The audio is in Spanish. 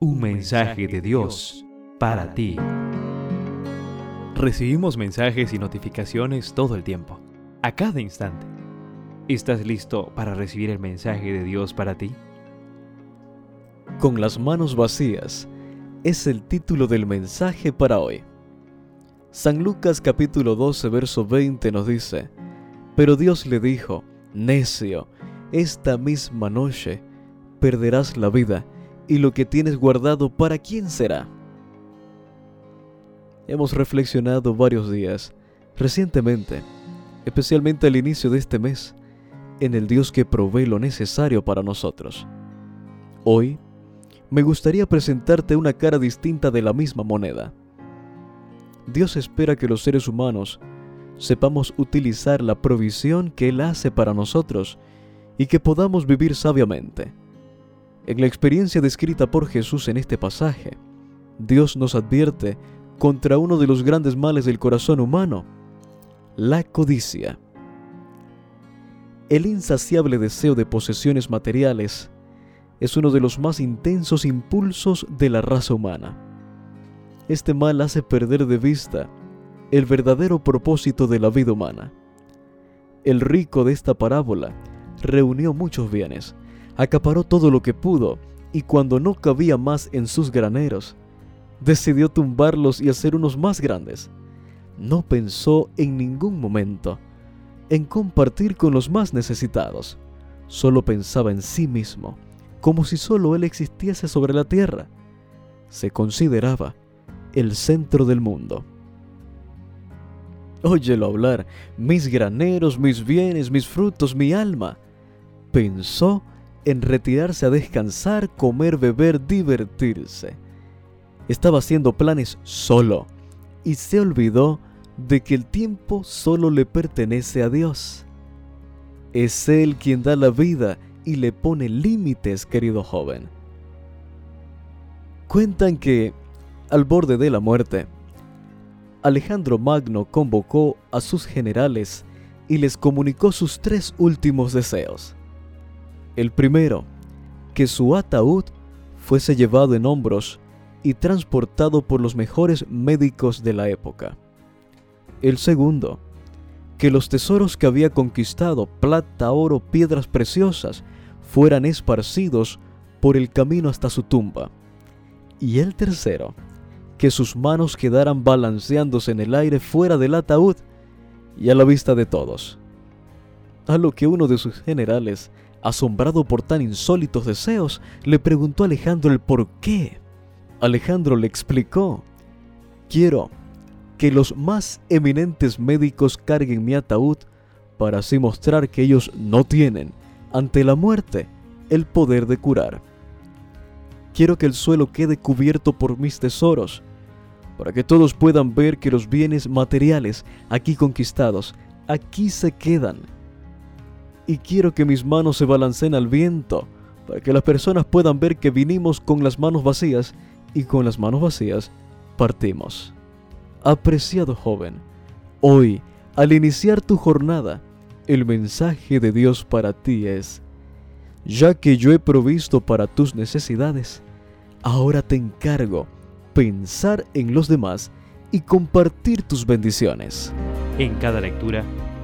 Un mensaje de Dios para ti. Recibimos mensajes y notificaciones todo el tiempo, a cada instante. ¿Estás listo para recibir el mensaje de Dios para ti? Con las manos vacías es el título del mensaje para hoy. San Lucas capítulo 12 verso 20 nos dice, Pero Dios le dijo, necio, esta misma noche perderás la vida y lo que tienes guardado, ¿para quién será? Hemos reflexionado varios días, recientemente, especialmente al inicio de este mes, en el Dios que provee lo necesario para nosotros. Hoy, me gustaría presentarte una cara distinta de la misma moneda. Dios espera que los seres humanos sepamos utilizar la provisión que Él hace para nosotros y que podamos vivir sabiamente. En la experiencia descrita por Jesús en este pasaje, Dios nos advierte contra uno de los grandes males del corazón humano, la codicia. El insaciable deseo de posesiones materiales es uno de los más intensos impulsos de la raza humana. Este mal hace perder de vista el verdadero propósito de la vida humana. El rico de esta parábola reunió muchos bienes, acaparó todo lo que pudo y cuando no cabía más en sus graneros, decidió tumbarlos y hacer unos más grandes. No pensó en ningún momento en compartir con los más necesitados. Solo pensaba en sí mismo, como si solo él existiese sobre la tierra. Se consideraba el centro del mundo. Óyelo hablar, mis graneros, mis bienes, mis frutos, mi alma. Pensó en retirarse a descansar, comer, beber, divertirse. Estaba haciendo planes solo y se olvidó de que el tiempo solo le pertenece a Dios. Es Él quien da la vida y le pone límites, querido joven. Cuentan que, al borde de la muerte, Alejandro Magno convocó a sus generales y les comunicó sus tres últimos deseos. El primero, que su ataúd fuese llevado en hombros y transportado por los mejores médicos de la época. El segundo, que los tesoros que había conquistado, plata, oro, piedras preciosas, fueran esparcidos por el camino hasta su tumba. Y el tercero, que sus manos quedaran balanceándose en el aire fuera del ataúd y a la vista de todos. A lo que uno de sus generales asombrado por tan insólitos deseos, le preguntó a Alejandro el por qué. Alejandro le explicó, quiero que los más eminentes médicos carguen mi ataúd para así mostrar que ellos no tienen, ante la muerte, el poder de curar. Quiero que el suelo quede cubierto por mis tesoros, para que todos puedan ver que los bienes materiales aquí conquistados, aquí se quedan y quiero que mis manos se balanceen al viento, para que las personas puedan ver que vinimos con las manos vacías y con las manos vacías partimos. Apreciado joven, hoy, al iniciar tu jornada, el mensaje de Dios para ti es, ya que yo he provisto para tus necesidades, ahora te encargo pensar en los demás y compartir tus bendiciones. En cada lectura,